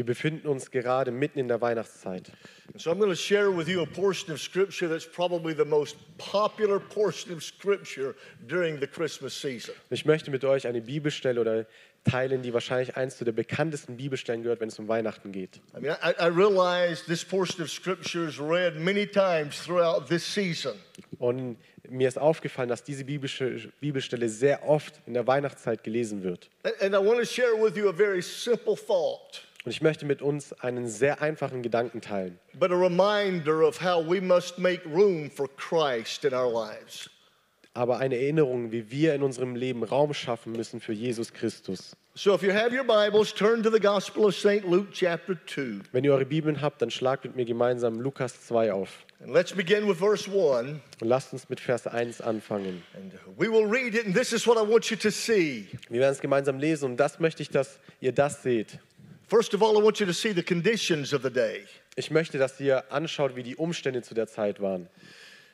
Wir befinden uns gerade mitten in der Weihnachtszeit. So I'm going to share with you a portion of Scripture that's probably the most popular portion of Scripture during the Christmas season. Ich möchte mit euch eine Bibelstelle oder teilen, die wahrscheinlich eins zu der bekanntesten Bibelstellen gehört, wenn es um Weihnachten geht. I mean, I, I realize this portion of Scripture is read many times throughout this season. Und mir ist aufgefallen, dass diese Bibelstelle sehr oft in der Weihnachtszeit gelesen wird. And I want to share with you a very simple thought, Und ich möchte mit uns einen sehr einfachen Gedanken teilen, but a reminder of how we must make room for Christ in our lives. aber eine Erinnerung, wie wir in unserem Leben Raum schaffen müssen für Jesus Christus. So if you have your Bibles, turn to the Gospel of St. Luke, chapter 2. Wenn ihr eure Bibeln habt, dann schlagt mit mir gemeinsam Lukas 2 auf. And let's begin with verse 1. Und lasst uns mit Vers 1 anfangen. And we will read it, and this is what I want you to see. Wir werden es gemeinsam lesen und das möchte ich, dass ihr das seht. First of all, I want you to see the conditions of the day. Ich möchte, dass ihr anschaut, wie die Umstände zu der Zeit waren.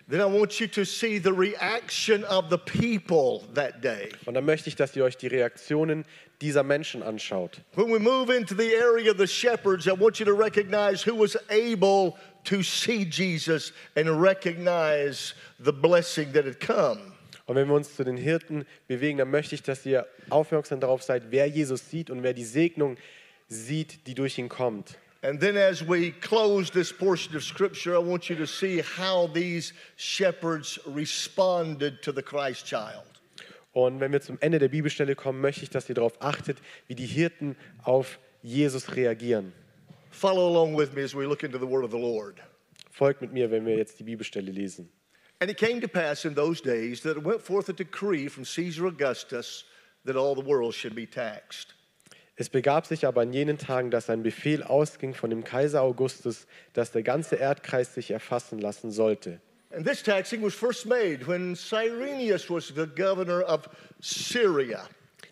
Then I want you to see the reaction of the people that day. Und dann möchte ich, dass ihr euch die Reaktionen dieser Menschen anschaut. When we move into the area of the shepherds, I want you to recognize who was able to see Jesus and recognize the blessing that had come. Und wenn wir uns zu den Hirten bewegen, dann möchte ich, dass ihr aufmerksam darauf seid, wer Jesus sieht und wer die Segnung sieht, die durch ihn kommt. And then, as we close this portion of Scripture, I want you to see how these shepherds responded to the Christ child. Und wenn wir zum Ende der Bibelstelle kommen, möchte ich, dass ihr darauf achtet, wie die Hirten auf Jesus reagieren. Follow along with me as we look into the word of the Lord. Folgt mit mir, wenn wir jetzt die Bibelstelle lesen. And it came to pass in those days that it went forth a decree from Caesar Augustus that all the world should be taxed. Es begab sich aber in jenen Tagen, dass ein Befehl ausging von dem Kaiser Augustus, dass der ganze Erdkreis sich erfassen lassen sollte. And this taxing was first made when Cyrenius was the governor of Syria.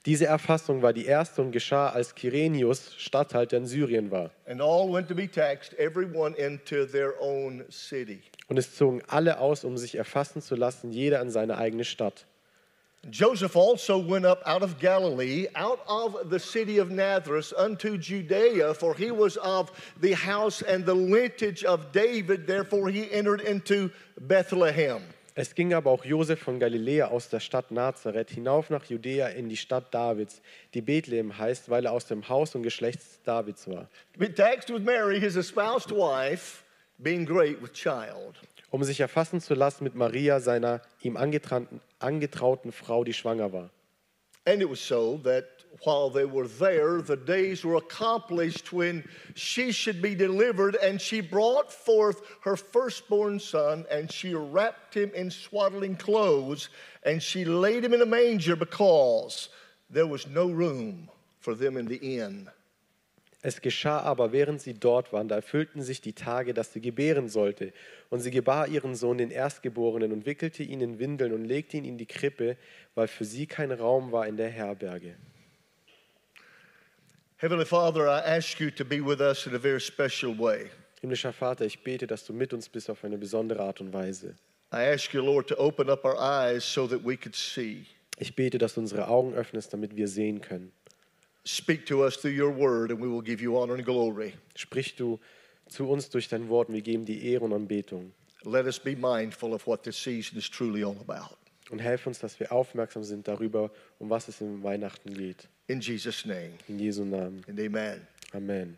Diese Erfassung war die erste und geschah, als Kyrenius Statthalter in Syrien war. And all went to be taxed, everyone into their own city. Und es zogen alle aus, um sich erfassen zu lassen, jeder an seine eigene Stadt. Joseph also went up out of Galilee, out of the city of Nazareth, unto Judea, for he was of the house and the lineage of David. Therefore, he entered into Bethlehem. Es ging aber auch Josef von Galiläa aus der Stadt Nazareth hinauf nach Judäa in die Stadt Davids, die Bethlehem heißt, weil er aus dem Haus und Geschlecht Davids war, To be taxed with Mary, his espoused wife, being great with child. Um sich erfassen zu lassen mit Maria, seiner ihm angetrauten, Frau, die schwanger war. And it was so that while they were there, the days were accomplished when she should be delivered, and she brought forth her firstborn son, and she wrapped him in swaddling clothes, and she laid him in a manger because there was no room for them in the inn. Es geschah aber, während sie dort waren, da erfüllten sich die Tage, dass sie gebären sollte. Und sie gebar ihren Sohn, den Erstgeborenen, und wickelte ihn in Windeln und legte ihn in die Krippe, weil für sie kein Raum war in der Herberge. Heavenly Father, I ask you to be with us in a very special way. Himmlischer Vater, ich bete, dass du mit uns bist auf eine besondere Art und Weise. I ask you, Lord, to open up our eyes so that we could see. Ich bete, dass du unsere Augen öffnest, damit wir sehen können. Speak to us through your word, and we will give you honor and glory. Sprich du zu uns durch dein Wort und wir geben die Ehre und Anbetung. Let us be mindful of what this season is truly all about. Und helf uns, dass wir aufmerksam sind darüber, um was es im Weihnachten geht. In Jesus' name, In Jesu Namen. and amen. Amen.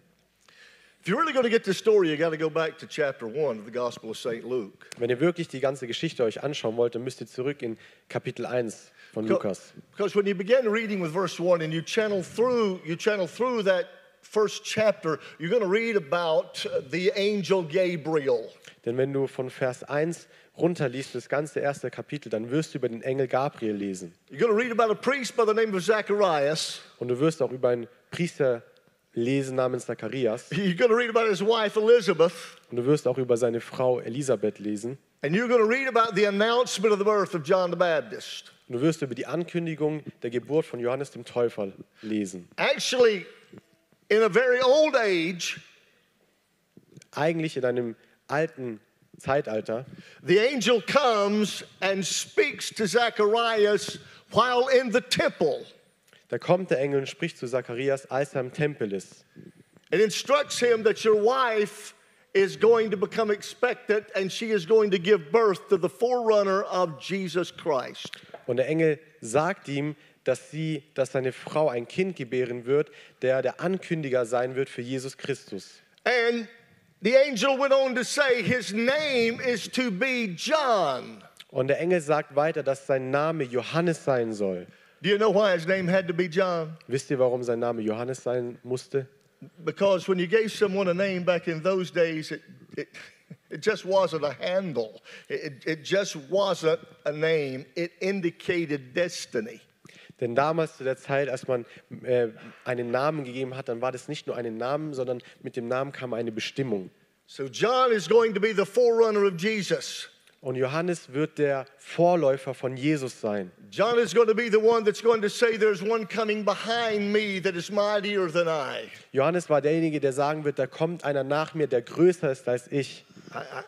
Wenn ihr wirklich die ganze Geschichte euch anschauen wollt, dann müsst ihr zurück in Kapitel 1 von Lukas. Because when you begin reading with verse 1 and you channel through, you channel through that first chapter, you're going to read about uh, the angel Gabriel. Denn wenn du von Vers 1 runterliest, das ganze erste Kapitel, dann wirst du über den Engel Gabriel lesen. You're going to read about a priest by the name of Zacharias. Und du wirst auch über einen Priester lesen namens Zacharias. You're going to read about his wife Elizabeth. Und du wirst auch über seine Frau Elisabeth lesen. And you're going to read about the announcement of the birth of John the Baptist. Und du wirst über die Ankündigung der Geburt von Johannes dem Täufer lesen. Actually, in a very old age, Eigentlich in einem alten Zeitalter the angel comes and speaks to Zacharias while in the temple. Da kommt der Engel und spricht zu Zacharias, als er im Tempel ist. It instructs him that your wife is going to become expectant and she is going to give birth to the forerunner of Jesus Christ. Und der Engel sagt ihm, dass sie, dass seine Frau ein Kind gebären wird, der der Ankündiger sein wird für Jesus Christus. And the angel went on to say his name is to be John. Und der Engel sagt weiter, dass sein Name Johannes sein soll. Do you know why his name had to be John? Wisst ihr, warum sein Name Johannes sein musste? Because when you gave someone a name back in those days, it, it, it just wasn't a handle. It, it just wasn't a name. It indicated destiny. Denn damals zu der Zeit, als man äh, einen Namen gegeben hat, dann war das nicht nur einen Namen, sondern mit dem Namen kam eine Bestimmung. So John is going to be the forerunner of Jesus. Und Johannes wird der Vorläufer von Jesus sein. John is going to be the one that's going to say, There's one coming behind me that is mightier than I. Johannes war derjenige, der sagen wird, da kommt einer nach mir, der größer ist als ich.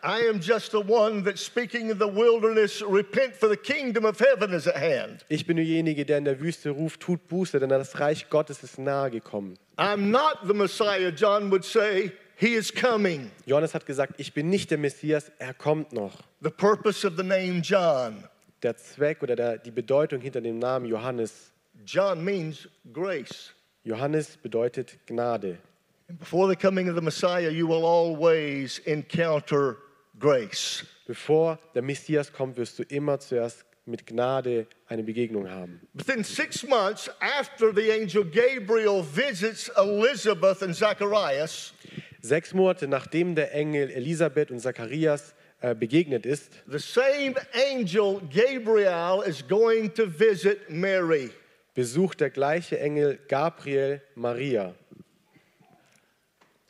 I, am just the one that's speaking in the wilderness, repent for the kingdom of heaven is at hand. Ich bin derjenige, der in der Wüste ruft, tut Buße, denn das Reich Gottes ist nahe gekommen. I'm not the Messiah, John would say. He is coming. Johannes hat gesagt, ich bin nicht der Messias, er kommt noch. The purpose of the name John. Der Zweck oder der, die Bedeutung hinter dem Namen Johannes. John means grace. Johannes bedeutet Gnade. Before the coming of the Messiah, you will always encounter grace. Bevor der Messias kommt, wirst du immer zuerst mit Gnade eine Begegnung haben. Within six months after the angel Gabriel visits Elizabeth and Zacharias, Sechs Monate nachdem der Engel Elisabeth und Zacharias äh, begegnet ist, the same angel Gabriel is going to visit Mary. besucht der gleiche Engel Gabriel Maria.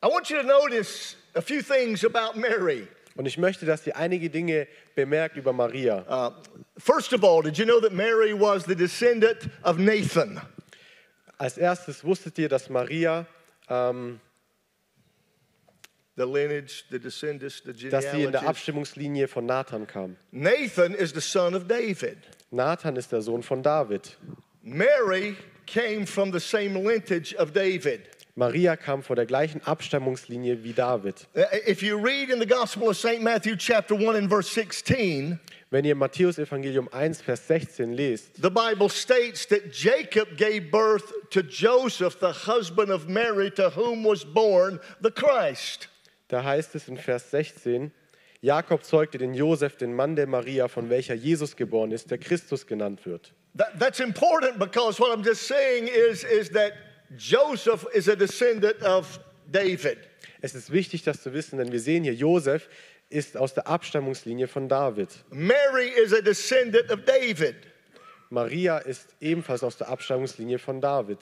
I want you to notice a few things about Mary. Und ich möchte, dass ihr einige Dinge bemerkt über Maria. Uh, first of all, did you know that Mary was the descendant of Nathan? Als erstes wusstet ihr, dass Maria, ähm, The lineage, the descendants, the dass sie in der. Abstimmungslinie von Nathan kam. Nathan is the son of David. Nathan ist der Sohn von David. Mary came from the same lineage of David. Maria kam von der gleichen Abstammungslinie wie David. Uh, If you read in the Gospel of St. Matthew, chapter 1 and verse 16, Wenn ihr Matthäus Evangelium 1, Vers 16 lest, the Bible states that Jacob gave birth to Joseph, the husband of Mary, to whom was born the Christ. Da heißt es in Vers 16, Jakob zeugte den Josef, den Mann der Maria, von welcher Jesus geboren ist, der Christus genannt wird. That, that's important because what I'm just saying is, is that Joseph is a descendant of David. Es ist wichtig, das zu wissen, denn wir sehen hier, Josef ist aus der Abstammungslinie von David. Mary is a descendant of David. Maria ist ebenfalls aus der Abstammungslinie von David.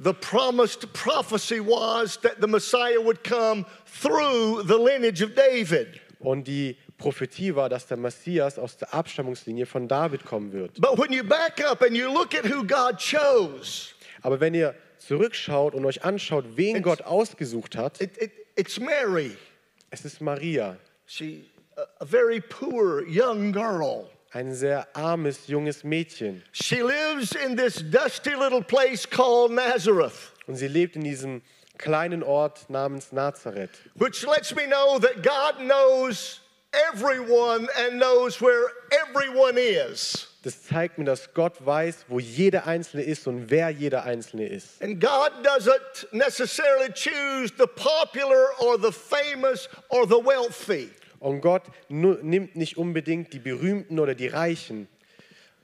The promised prophecy was that the Messiah would come through the lineage of David. Und die Prophetie war, dass der Messias aus der Abstammungslinie von David kommen wird. But when you back up and you look at who God chose, Aber wenn ihr zurückschaut und euch anschaut, wen Gott ausgesucht hat, it, it, it's Mary. es ist Maria, She, a, a very poor young girl. Ein sehr armes, junges Mädchen. She lives in this dusty little place called Nazareth, Und sie lebt in diesem kleinen Ort namens Nazareth. which lets me know that God knows everyone and knows where everyone is. Das zeigt mir, dass Gott weiß, wo jeder Einzelne ist und wer jeder Einzelne ist. And God doesn't necessarily choose the popular or the famous or the wealthy, Und Gott nimmt nicht unbedingt die Berühmten oder die Reichen,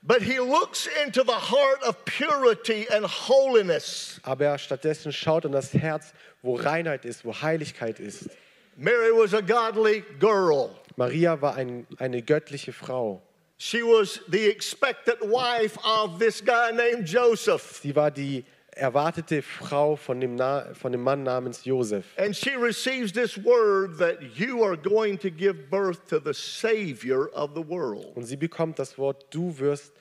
but He looks into the heart of purity and holiness. aber er stattdessen schaut an das Herz, wo Reinheit ist, wo Heiligkeit ist. Mary was a godly girl. Maria war ein, eine göttliche Frau. She was the expectant wife of this guy named Joseph. Sie war die erwartete Frau von dem, Na von dem Mann namens Josef. And she receives this word that you are going to give birth to the Savior of the world. Und sie bekommt das Wort, du wirst,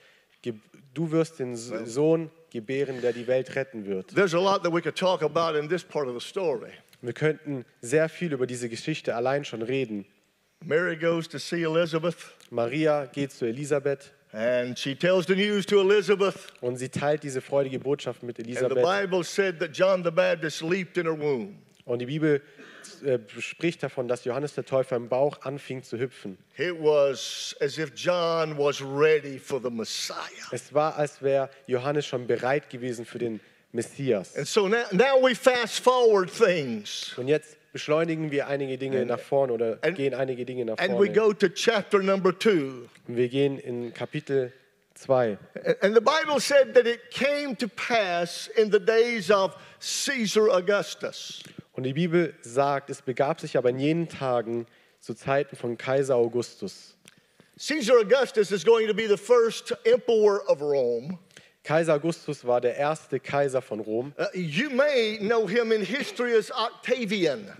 du wirst den Sohn gebären, der die Welt retten wird. There's a lot that we could talk about in this part of the story. Wir könnten sehr viel über diese Geschichte allein schon reden. Mary goes to see Elizabeth, Maria geht zu Elisabeth and she tells the news to Elizabeth. und sie teilt diese freudige Botschaft mit And the Elisabeth. Bible said that John the Baptist leaped in her womb. Und die Bibel äh, spricht davon, dass Johannes der Täufer im Bauch anfing zu hüpfen. It was as if John was ready for the Messiah. Es war, als wäre Johannes schon bereit gewesen für den Messias. And so now, now we fast forward things Und jetzt beschleunigen wir einige Dinge nach vorne oder and- gehen einige Dinge nach and vorne. Und wir gehen in Kapitel 2. And the Bible said that it came to pass in the days of Caesar Augustus. Und die Bibel sagt, es begab sich aber in jenen Tagen zu Zeiten von Kaiser Augustus. Caesar Augustus is going to be the first emperor of Rome. Kaiser Augustus war der erste Kaiser von Rom. Uh, you may know him in history as Octavian.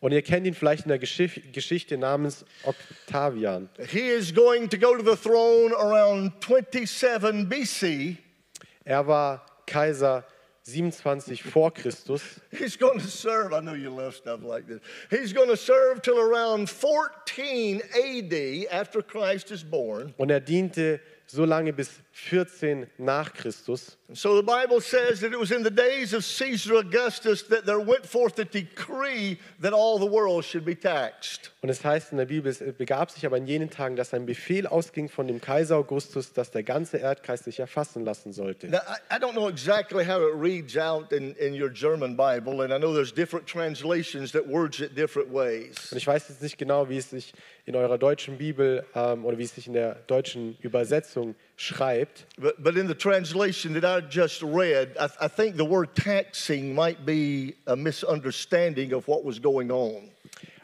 Und ihr kennt ihn vielleicht in der Geschif Geschichte namens Octavian. He is going to go to the throne around 27 BC. Er war Kaiser 27 vor Christus He's going to serve, I know you love stuff like this. He's going to serve till around 14 AD after Christ is born. und er diente so lange bis 14 nach Christus. So the Bible says that it was in the days of Caesar Augustus that there went forth a decree that all the world should be taxed. Und es heißt in der Bibel, es begab sich aber in jenen Tagen, dass ein Befehl ausging von dem Kaiser Augustus, dass der ganze Erdkreis sich erfassen lassen sollte. Now, I, I don't know exactly how it reads out in, in your German Bible, and I know there's different translations that words it different ways. Und ich weiß jetzt nicht genau, wie es sich in eurer deutschen Bibel ähm, oder wie es sich in der deutschen Übersetzung schreibt. But, but in the translation that I just read, I, I think the word taxing might be a misunderstanding of what was going on.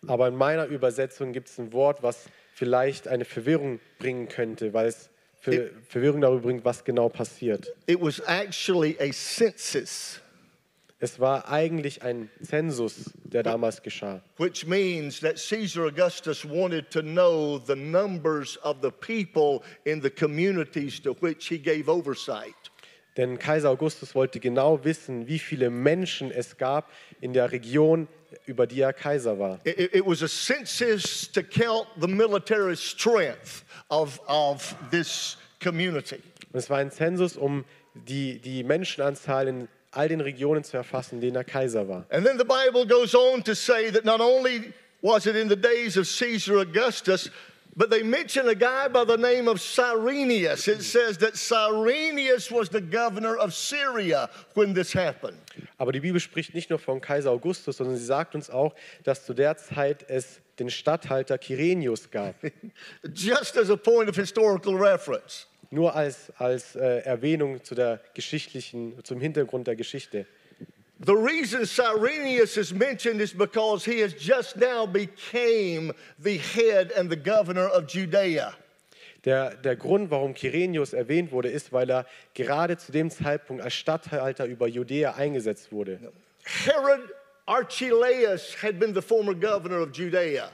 Aber in meiner Übersetzung gibt es ein Wort, was vielleicht eine Verwirrung bringen könnte, weil es für Verwirrung darüber bringt, was genau passiert. It was actually a census, Es war eigentlich ein Zensus, der damals geschah. which means that Caesar Augustus wanted to know the numbers of the people in the communities to which he gave oversight. Denn Kaiser Augustus wollte genau wissen, wie viele Menschen es gab in der Region, über die er Kaiser war. It, it- was a census to count the military strength of, of this community. Und es war ein Zensus, um die, die Menschenanzahl in all den Regionen zu erfassen, in denen er Kaiser war. And then the Bible goes on to say that not only was it in the days of Caesar Augustus, but they mention a guy by the name of Cyrenius. It says that Cyrenius was the governor of Syria when this happened. Aber die Bibel spricht nicht nur von Kaiser Augustus, sondern sie sagt uns auch, dass zu der Zeit es den Statthalter Kyrenius gab. Just as a point of historical reference. Nur als, als äh, Erwähnung zu der geschichtlichen, zum Hintergrund der Geschichte. The reason Cyrenius is mentioned is because he has just now became the head and the governor of Judea. Der, der Grund, warum Kyrenius erwähnt wurde, ist, weil er gerade zu dem Zeitpunkt als Statthalter über Judäa eingesetzt wurde. Herod Archelaus had been the former governor of Judea.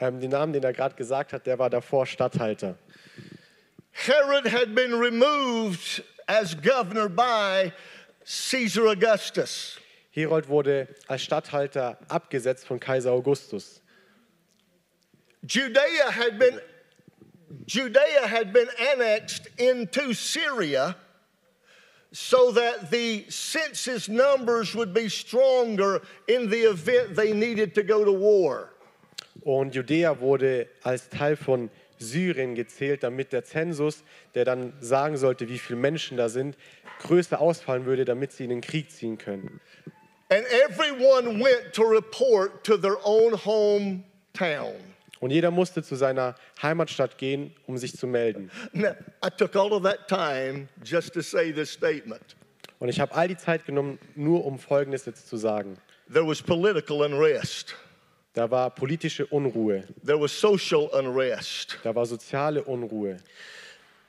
Ähm, den Namen, den er gerade gesagt hat, der war davor Statthalter. Herod had been removed as governor by Caesar Augustus. Herold wurde als Statthalter abgesetzt von Kaiser Augustus. Judea had been Judea had been annexed into Syria so that the census numbers would be stronger in the event they needed to go to war. Und Judäa wurde als Teil von Syrien gezählt, damit der Zensus, der dann sagen sollte, wie viele Menschen da sind, größer ausfallen würde, damit sie in den Krieg ziehen können. And everyone went to report to their own hometown. Und jeder musste zu seiner Heimatstadt gehen, um sich zu melden. Und ich habe all die Zeit genommen, nur um Folgendes jetzt zu sagen. There was political unrest. Da war politische Unruhe, There was social unrest. da war soziale Unruhe,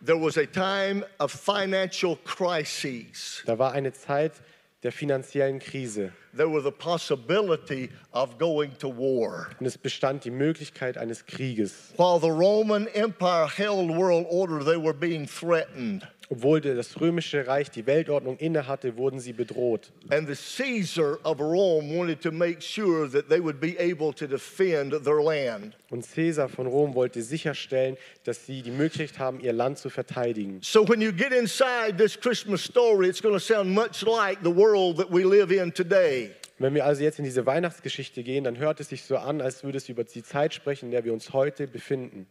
There was a time of financial crises. da war eine Zeit der finanziellen Krise There was the possibility of going to war. und es bestand die Möglichkeit eines Krieges. While the Roman Empire held world order, they were being threatened. Obwohl das römische Reich die Weltordnung innehatte, wurden sie bedroht. And the Caesar of Rome wanted to make sure that they would be able to defend their land. Und Caesar von Rom wollte sicherstellen, dass sie die Möglichkeit haben, ihr Land zu verteidigen. So when you get inside this Christmas story, it's going to sound much like the world that we live in today. Wenn wir also jetzt in diese Weihnachtsgeschichte gehen, dann hört es sich so an, als würde es über die Zeit sprechen, in der wir uns heute befinden.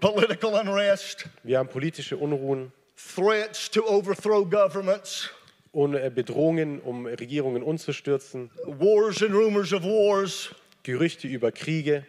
Political unrest, Wir haben politische Unruhen, threats to overthrow governments, und, äh, Bedrohungen, um Regierungen umzustürzen, wars and rumors of wars, Gerüchte über Kriege,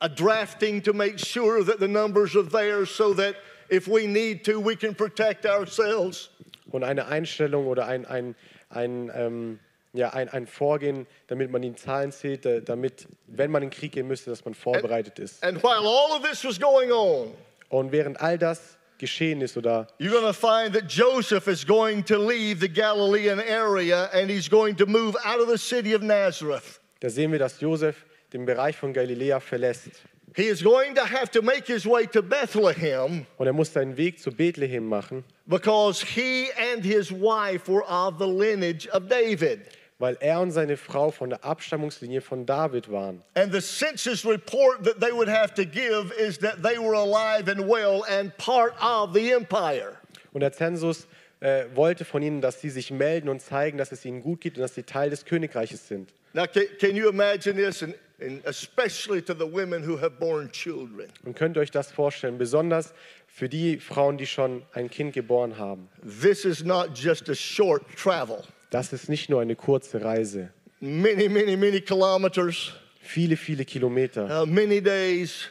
a drafting to make sure that the numbers are there so that if we need to, we can protect ourselves. und eine Einstellung oder ein, ein, ein, ähm, ja, ein, ein Vorgehen, damit man die Zahlen zählt, äh, damit, wenn man in den Krieg gehen müsste, dass man vorbereitet ist. And while all of this was going on, Und während all das geschehen ist oder you're going to find that Joseph is going to leave the Galilean area and he's going to move out of the city of Nazareth. da sehen wir, dass Josef den Bereich von Galiläa verlässt. He is going to have to make his way to Bethlehem Und er muss seinen Weg zu Bethlehem machen, because he and his wife were of the lineage of David. Weil er und seine Frau von der Abstammungslinie von David waren. And the census report that they would have to give is that they were alive and well and part of the empire. Und der Zensus äh, wollte von ihnen, dass sie sich melden und zeigen, dass es ihnen gut geht und dass sie Teil des Königreiches sind. Now, can, can you imagine this? And, and especially to the women who have born children. Und könnt ihr euch das vorstellen, besonders für die Frauen, die schon ein Kind geboren haben. This is not just a short travel. Das ist nicht nur eine kurze Reise. Many, many, many kilometers, Viele, viele Kilometer, uh, many days,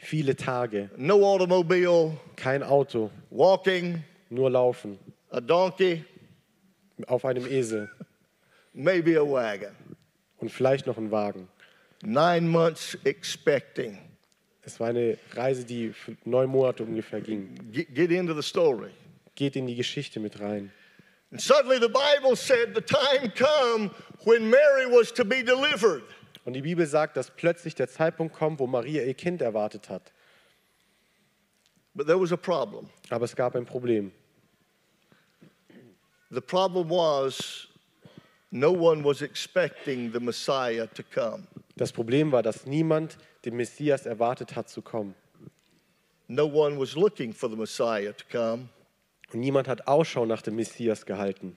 viele Tage, no automobile, kein Auto, walking, nur laufen, a donkey, auf einem Esel maybe a wagon. und vielleicht noch ein Wagen. Nine months expecting. Es war eine Reise, die neun Monate ungefähr ging. Get, get into the story. Geht in die Geschichte mit rein. And suddenly the Bible said the time come when Mary was to be delivered. Und die Bibel sagt, dass plötzlich der Zeitpunkt kommt, wo Maria ihr Kind erwartet hat. But there was a problem. Aber es gab ein Problem. The problem was no one was expecting the Messiah to come. Das Problem war, dass niemand den Messias erwartet hat zu kommen. No one was looking for the Messiah to come. Und niemand hat Ausschau nach dem Messias gehalten.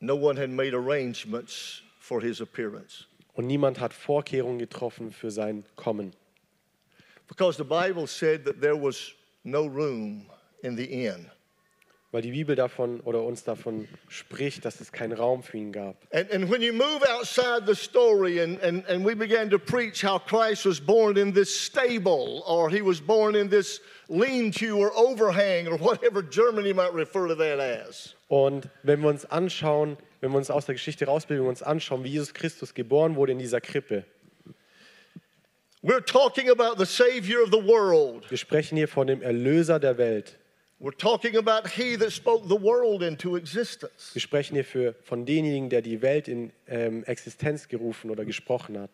No one had made arrangements for his appearance. Und niemand hat Vorkehrungen getroffen für sein Kommen. Because the Bible said that there was no room in the inn. Weil die Bibel davon oder uns davon spricht, dass es keinen Raum für ihn gab. And, and when you move outside the story and, and, and we began to preach how Christ was born in this stable or he was born in this lean to or overhang or whatever Germany might refer to that as. Und wenn wir uns anschauen, wenn wir uns aus der Geschichte rausbilden und uns anschauen, wie Jesus Christus geboren wurde in dieser Krippe. We're talking about the Savior of the world. Wir sprechen hier von dem Erlöser der Welt. We're talking about He that spoke the world into existence. Wir sprechen hier für, von denjenigen, der die Welt in ähm, Existenz gerufen oder gesprochen hat.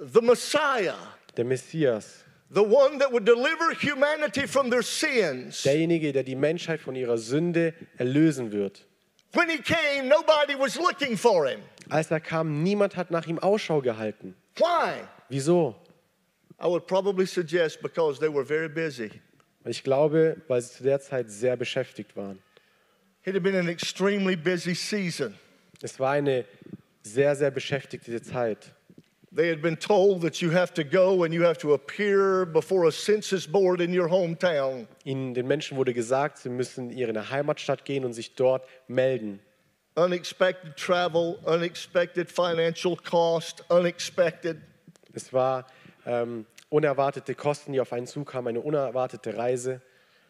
The Messiah, Der Messias, the one that would deliver humanity from their sins. derjenige, der die Menschheit von ihrer Sünde erlösen wird. When He came, nobody was looking for Him. Als er kam, niemand hat nach ihm Ausschau gehalten. Why? Wieso? I would probably suggest because they were very busy. Ich glaube, weil sie zu der Zeit sehr beschäftigt waren. It had been an extremely busy season. Es war eine sehr, sehr beschäftigte Zeit. They had been told that you have to go and you have to appear before a census board in your hometown. Ihnen, den Menschen wurde gesagt, sie müssen in ihre Heimatstadt gehen und sich dort melden. Unexpected travel, unexpected financial cost, unexpected. Es war ähm, unerwartete Kosten, die auf einen zukamen, eine unerwartete Reise.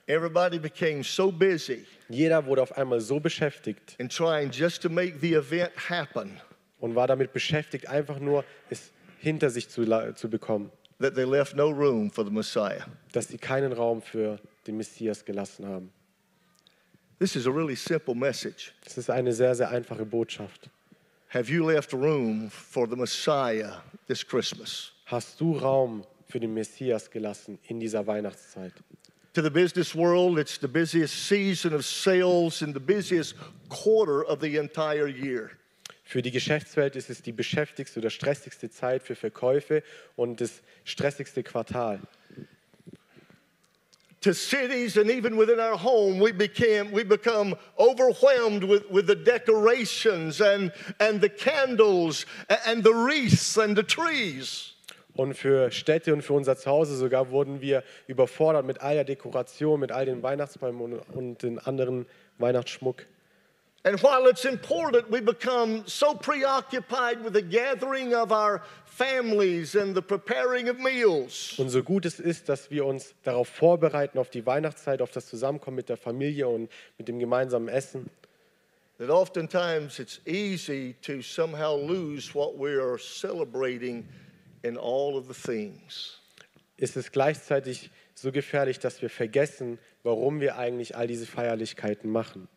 Everybody became so busy Jeder wurde auf einmal so beschäftigt in trying just to make the event happen und war damit beschäftigt, einfach nur es hinter sich zu, zu bekommen, that they left no room for the Messiah. dass sie keinen Raum für den Messias gelassen haben. This is a really simple message. Das ist eine sehr, sehr einfache Botschaft. Have you left room for the Messiah this Christmas? Hast du Raum für den Messias gelassen in dieser Weihnachtszeit? To the business world, it's the busiest season of sales and the busiest quarter of the entire year. Für die Geschäftswelt ist es die beschäftigste oder stressigste Zeit für Verkäufe und das stressigste Quartal. to cities and even within our home, we became we become overwhelmed with, with the decorations and, and the candles and the wreaths and the trees. Und für Städte und für unser Zuhause sogar wurden wir überfordert mit all der Dekoration, mit all den Weihnachtsbäumen und, den anderen Weihnachtsschmuck. And while it's important, we become so preoccupied with the gathering of our families and the preparing of meals. Und so gut es ist, dass wir uns darauf vorbereiten, auf die Weihnachtszeit, auf das Zusammenkommen mit der Familie und mit dem gemeinsamen Essen, that oftentimes it's easy to somehow lose what we are celebrating in all of the things. ist es gleichzeitig so gefährlich, dass wir vergessen, warum wir eigentlich all diese Feierlichkeiten machen.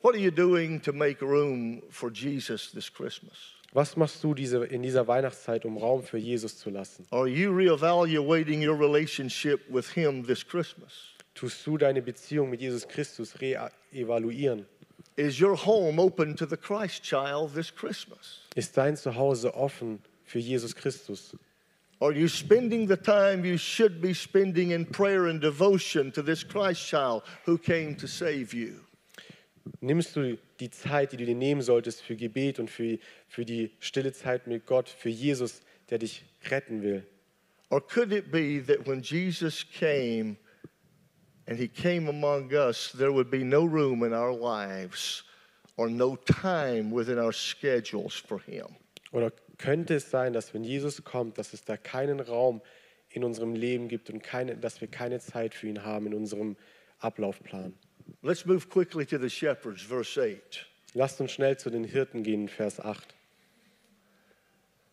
What are you doing to make room for Jesus this Christmas? Was machst du diese, in dieser Weihnachtszeit, um Raum für Jesus zu lassen? Are you reevaluating your relationship with Him this Christmas? Tust du deine Beziehung mit Jesus Christus re-evaluieren? Is your home open to the Christ child this Christmas? Ist dein Zuhause offen für Jesus Christus? Are you spending the time you should be spending in prayer and devotion to this Christ child who came to save you? Nimmst du die Zeit, die du dir nehmen solltest für Gebet und für, für die stille Zeit mit Gott, für Jesus, der dich retten will? Or could it be that when Jesus came and he came among us, there would be no room in our lives or no time within our schedules for him? Oder könnte es sein, dass wenn Jesus kommt, dass es da keinen Raum in unserem Leben gibt und keine, dass wir keine Zeit für ihn haben in unserem Ablaufplan? Let's move quickly to the shepherds, verse 8. Lasst uns schnell zu den Hirten gehen, Vers 8.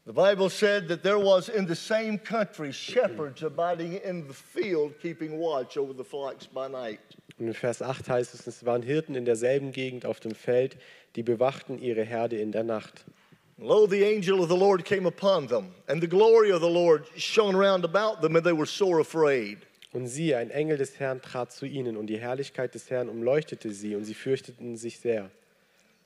The Bible said that there was in the same country shepherds abiding in the field, keeping watch over the flocks by night. Und in Vers 8 heißt es, es waren Hirten in derselben Gegend auf dem Feld, die bewachten ihre Herde in der Nacht. Lo, the angel of the Lord came upon them, and the glory of the Lord shone round about them, and they were sore afraid. Und siehe, ein Engel des Herrn trat zu ihnen, und die Herrlichkeit des Herrn umleuchtete sie, und sie fürchteten sich sehr.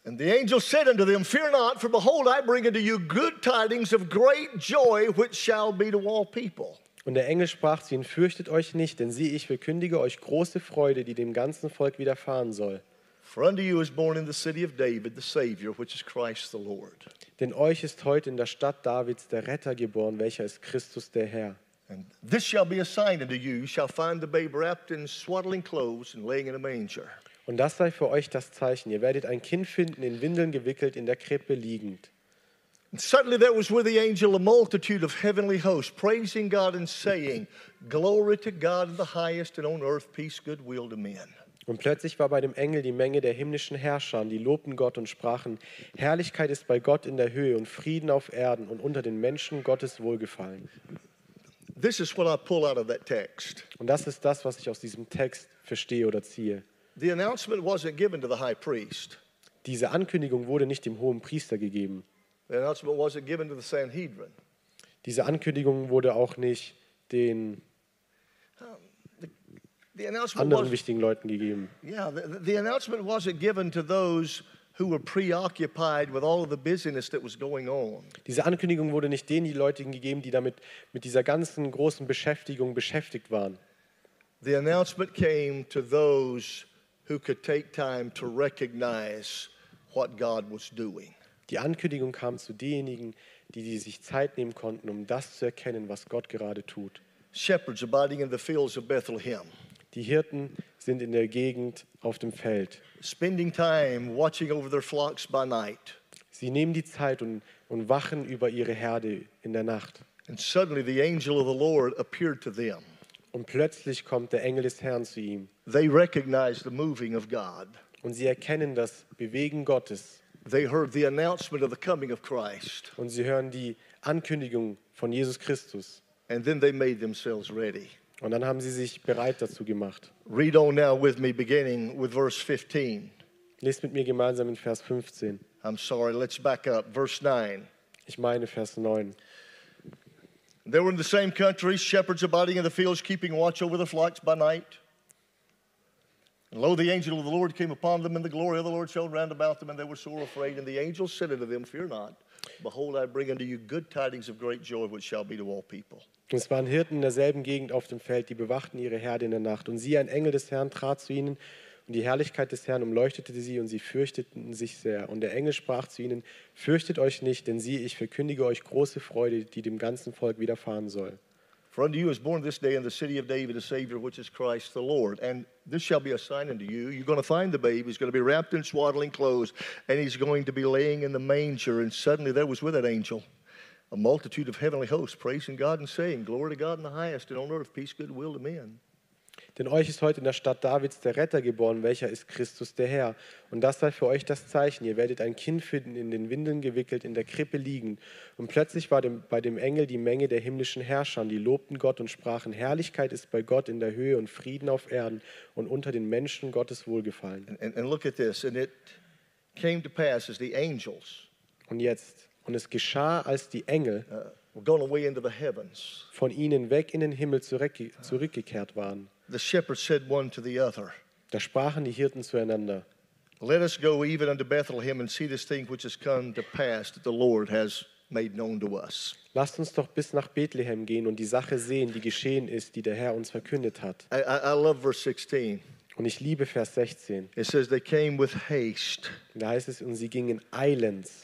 And the angel said unto them, Fear not, for behold, I bring unto you good tidings of great joy, which shall be to all people. Und der Engel sprach zu ihnen, fürchtet euch nicht, denn siehe, ich verkündige euch große Freude, die dem ganzen Volk widerfahren soll. For unto you is born in the city of David the Savior, which is Christ the Lord. Denn euch ist heute in der Stadt Davids der Retter geboren, welcher ist Christus der Herr. And this shall be a sign unto you. You shall find the babe wrapped in swaddling clothes and laying in a manger. Und das sei für euch das Zeichen. Ihr werdet ein Kind finden, in Windeln gewickelt, in der Krippe liegend. And suddenly there was with the angel a multitude of heavenly hosts, praising God and saying, Glory to God in the highest, and on earth peace, goodwill to men. Und plötzlich war bei dem Engel die Menge der himmlischen Herrscher, die lobten Gott und sprachen, Herrlichkeit ist bei Gott in der Höhe und Frieden auf Erden und unter den Menschen Gottes Wohlgefallen. This is what I pull out of that text. Und das ist das, was ich aus diesem Text verstehe oder ziehe. The announcement wasn't given to the high priest. Diese Ankündigung wurde nicht dem hohen Priester gegeben. The announcement wasn't given to the Sanhedrin. Diese Ankündigung wurde auch nicht den anderen wichtigen Leuten gegeben. yeah, the, the announcement wasn't given to those who were preoccupied with all of the busyness that was going on. Diese Ankündigung wurde nicht denen die Leute gegeben, die damit mit dieser ganzen großen Beschäftigung beschäftigt waren. The announcement came to those who could take time to recognize what God was doing. Die Ankündigung kam zu denjenigen, die, die sich Zeit nehmen konnten, um das zu erkennen, was Gott gerade tut. Shepherds abiding in the fields of Bethlehem, Die Hirten sind in der Gegend auf dem Feld. spending time watching over their flocks by night. Sie nehmen die Zeit und, und wachen über ihre Herde in der Nacht. And suddenly the angel of the Lord appeared to them. Und plötzlich kommt der Engel des Herrn zu ihm. They recognized the moving of God. Und sie erkennen das Bewegen Gottes. They heard the announcement of the coming of Christ. Und sie hören die Ankündigung von Jesus Christus. And then they made themselves ready. Und dann haben sie sich bereit dazu gemacht. Read on now with me, beginning with verse 15. Lest mit mir gemeinsam in Vers 15. I'm sorry, let's back up. Verse 9. Ich meine Vers 9. They were in the same country, shepherds abiding in the fields, keeping watch over the flocks by night. And lo, the angel of the Lord came upon them, and the glory of the Lord shone round about them, and they were sore afraid. And the angel said unto them, Fear not. Behold, I bring unto you good tidings of great joy, which shall be to all people. Es waren Hirten in derselben Gegend auf dem Feld, die bewachten ihre Herde in der Nacht. Und siehe, ein Engel des Herrn trat zu ihnen, und die Herrlichkeit des Herrn umleuchtete sie, und sie fürchteten sich sehr. Und der Engel sprach zu ihnen, fürchtet euch nicht, denn siehe, ich verkündige euch große Freude, die dem ganzen Volk widerfahren soll. For unto you is born this day in the city of David a Savior, which is Christ the Lord. And this shall be a sign unto you. You're going to find the babe. He's going to be wrapped in swaddling clothes, and he's going to be laying in the manger. And suddenly there was with that angel a multitude of heavenly hosts, praising God and saying, Glory to God in the highest, and on earth peace, goodwill to men. Denn euch ist heute in der Stadt Davids der Retter geboren, welcher ist Christus der Herr. Und das sei für euch das Zeichen. Ihr werdet ein Kind finden, in den Windeln gewickelt, in der Krippe liegen. Und plötzlich war dem, bei dem Engel die Menge der himmlischen Herrscher, die lobten Gott und sprachen, Herrlichkeit ist bei Gott in der Höhe und Frieden auf Erden und unter den Menschen Gottes Wohlgefallen. And, and, and look at this. And it came to pass as the angels Und jetzt, und es geschah, als die Engel uh, were gone away into the heavens, von ihnen weg in den Himmel zurückge zurückgekehrt waren. the shepherds said one to the other, Da sprachen die Hirten zueinander, Let us go even unto Bethlehem and see this thing which has come to pass that the Lord has made known to us. lasst uns doch bis nach Bethlehem gehen und die Sache sehen, die geschehen ist, die der Herr uns verkündet hat. I, I love verse 16. Und ich liebe Vers 16. It says, They came with haste, Da heißt es, und sie gingen eilends.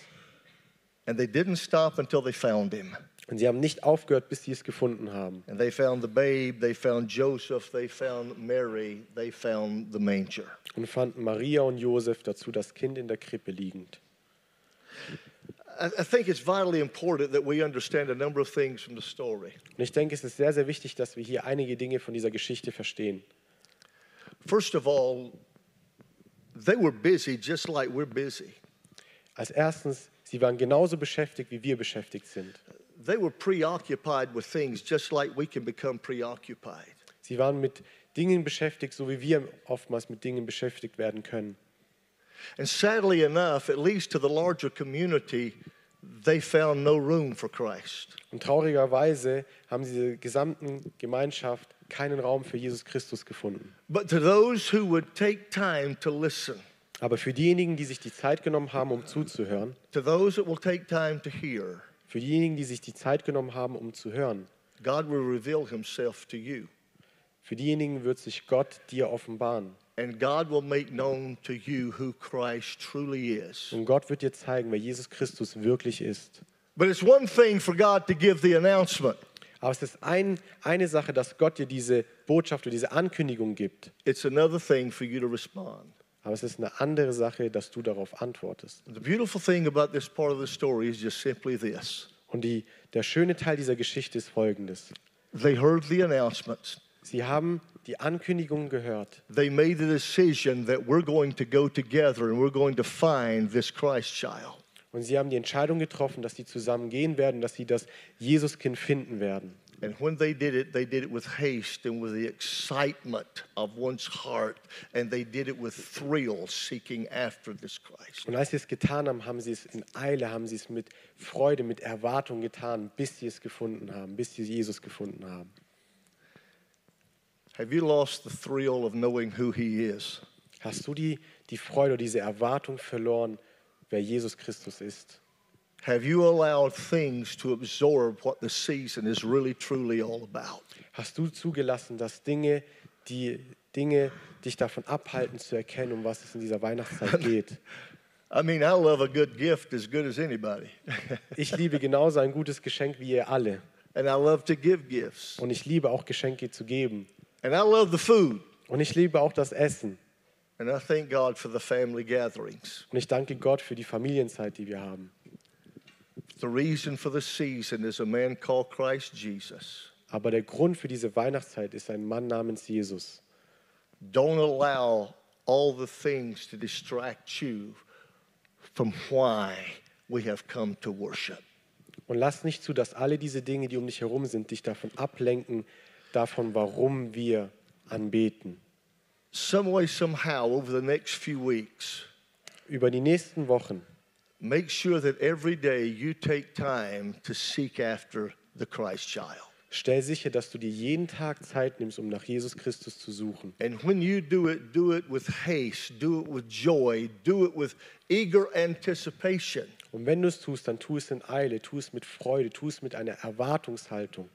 And they didn't stop until they found him. Und sie haben nicht aufgehört, bis sie es gefunden haben. And they found the babe, they found Joseph, they found Mary, they found the manger. Und fanden Maria und Josef dazu das Kind in der Krippe liegend. I, think it's vitally important that we understand a number of things from the story. Und ich denke, es ist sehr, sehr wichtig, dass wir hier einige Dinge von dieser Geschichte verstehen. First of all, they were busy just like we're busy. Als erstens, sie waren genauso beschäftigt, wie wir beschäftigt sind. They were preoccupied with things just like we can become preoccupied. Sie waren mit Dingen beschäftigt, so wie wir oftmals mit Dingen beschäftigt werden können. And sadly enough, at least to the larger community, they found no room for Christ. Und traurigerweise haben diese gesamten Gemeinschaft keinen Raum für Jesus Christus gefunden. But to those who would take time to listen, Aber für diejenigen, die sich die Zeit genommen haben, um zuzuhören, für diejenigen, die sich die Zeit genommen haben, um zu hören, God will reveal himself to you. für diejenigen wird sich Gott dir offenbaren. Und Gott wird dir zeigen, wer Jesus Christus wirklich ist. But it's one thing for God to give the announcement, Aber es ist ein, eine Sache, dass Gott dir diese Botschaft oder diese Ankündigung gibt. it's another thing for you to respond. Aber es ist eine andere Sache, dass du darauf antwortest. The beautiful thing about this part of the story is just simply this Und die, der schöne Teil dieser Geschichte ist folgendes. they heard the announcements. Sie haben die Ankündigung gehört. They made the decision that we're going to go together and we're going to find this Christ child. Und sie haben die Entscheidung getroffen, dass sie zusammen gehen werden, dass sie das Jesuskind finden werden. And when they did it, they did it with haste and with the excitement of one's heart, and they did it with thrill, seeking after this Christ. Und als sie es getan haben, haben sie es in Eile, haben sie es mit Freude, mit Erwartung getan, bis sie es gefunden haben, bis sie Jesus gefunden haben. Have you lost the thrill of knowing who He is? Hast du die, die Freude diese Erwartung verloren, wer Jesus Christus ist? Have you allowed things to absorb what the season is really truly all about? Hast du zugelassen, dass Dinge, die Dinge dich davon abhalten zu erkennen, um was es in dieser Weihnachtszeit geht? I mean, I love a good gift as good as anybody. Ich liebe genauso ein gutes Geschenk wie ihr alle. and I love to give gifts. Und ich liebe auch Geschenke zu geben. And I love the food. Und ich liebe auch das Essen. And I thank God for the family gatherings. Und ich danke Gott für die Familienzeit, die wir haben. The reason for the season is a man called Christ Jesus. Aber der Grund für diese Weihnachtszeit ist ein Mann namens Jesus. Don't allow all the things to distract you from why we have come to worship. Und lass nicht zu, dass alle diese Dinge, die um dich herum sind, dich davon ablenken, davon, warum wir anbeten. Some way, somehow, over the next few weeks, Über die nächsten Wochen make sure that every day you take time to seek after the Christ child. Stell sicher, dass du dir jeden Tag Zeit nimmst, um nach Jesus Christus zu suchen. And when you do it, do it with haste, do it with joy, do it with eager anticipation. Und wenn du es tust, dann tu es in Eile, tu es mit Freude, tu es mit einer Erwartungshaltung.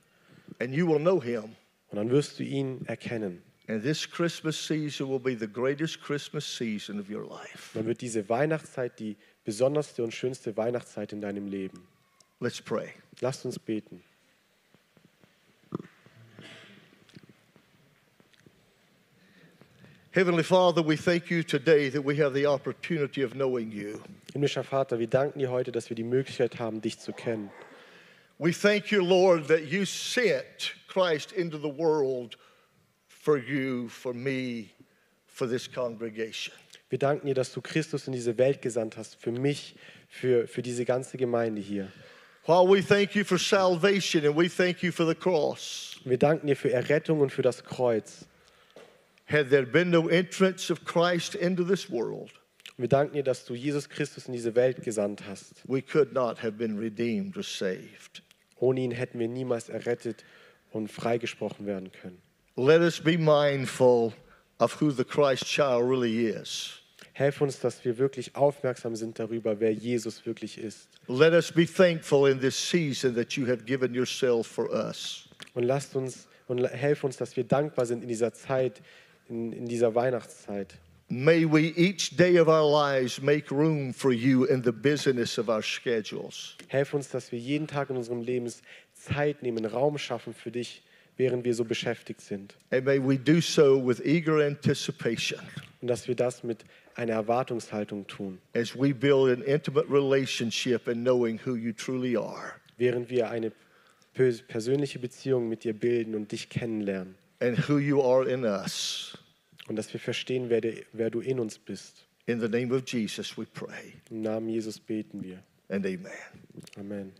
And you will know him. Und dann wirst du ihn erkennen. And this Christmas season will be the greatest Christmas season of your life. Dann wird diese Weihnachtszeit die besonderste und schönste Weihnachtszeit in deinem Leben. Let's pray. Lasst uns beten. Heavenly Father, we thank you today that we have the opportunity of knowing you. Himmlischer Vater, wir danken dir heute, dass wir die Möglichkeit haben, dich zu kennen. We thank you, Lord, that you sent Christ into the world for you, for me, for this congregation. Wir danken dir, dass du Christus in diese Welt gesandt hast, für mich, für, für diese ganze Gemeinde hier. While we thank you for salvation and we thank you for the cross, Wir danken dir für Errettung und für das Kreuz. had there been no entrance of Christ into this world, Wir danken dir, dass du Jesus Christus in diese Welt gesandt hast. we could not have been redeemed or saved. Ohne ihn hätten wir niemals errettet und freigesprochen werden können. Let us be mindful of who the Christ child really is. Helf uns, dass wir wirklich aufmerksam sind darüber, wer Jesus wirklich ist. Let us be thankful in this season that you have given yourself for us. Und lasst uns und helf uns, dass wir dankbar sind in dieser Zeit, in, in dieser Weihnachtszeit. May we each day of our lives make room for you in the busyness of our schedules. Helf uns, dass wir jeden Tag in unserem Leben Zeit nehmen, Raum schaffen für dich, während wir so beschäftigt sind. And may we do so with eager anticipation Und dass wir das mit einer Erwartungshaltung tun, as we build an intimate relationship in knowing who you truly are während wir eine pers- persönliche Beziehung mit dir bilden und dich kennenlernen. and who you are in us. Und dass wir verstehen, wer, der, wer du in uns bist. In the name of Jesus, we pray. Im Namen Jesus beten wir. And amen. Amen.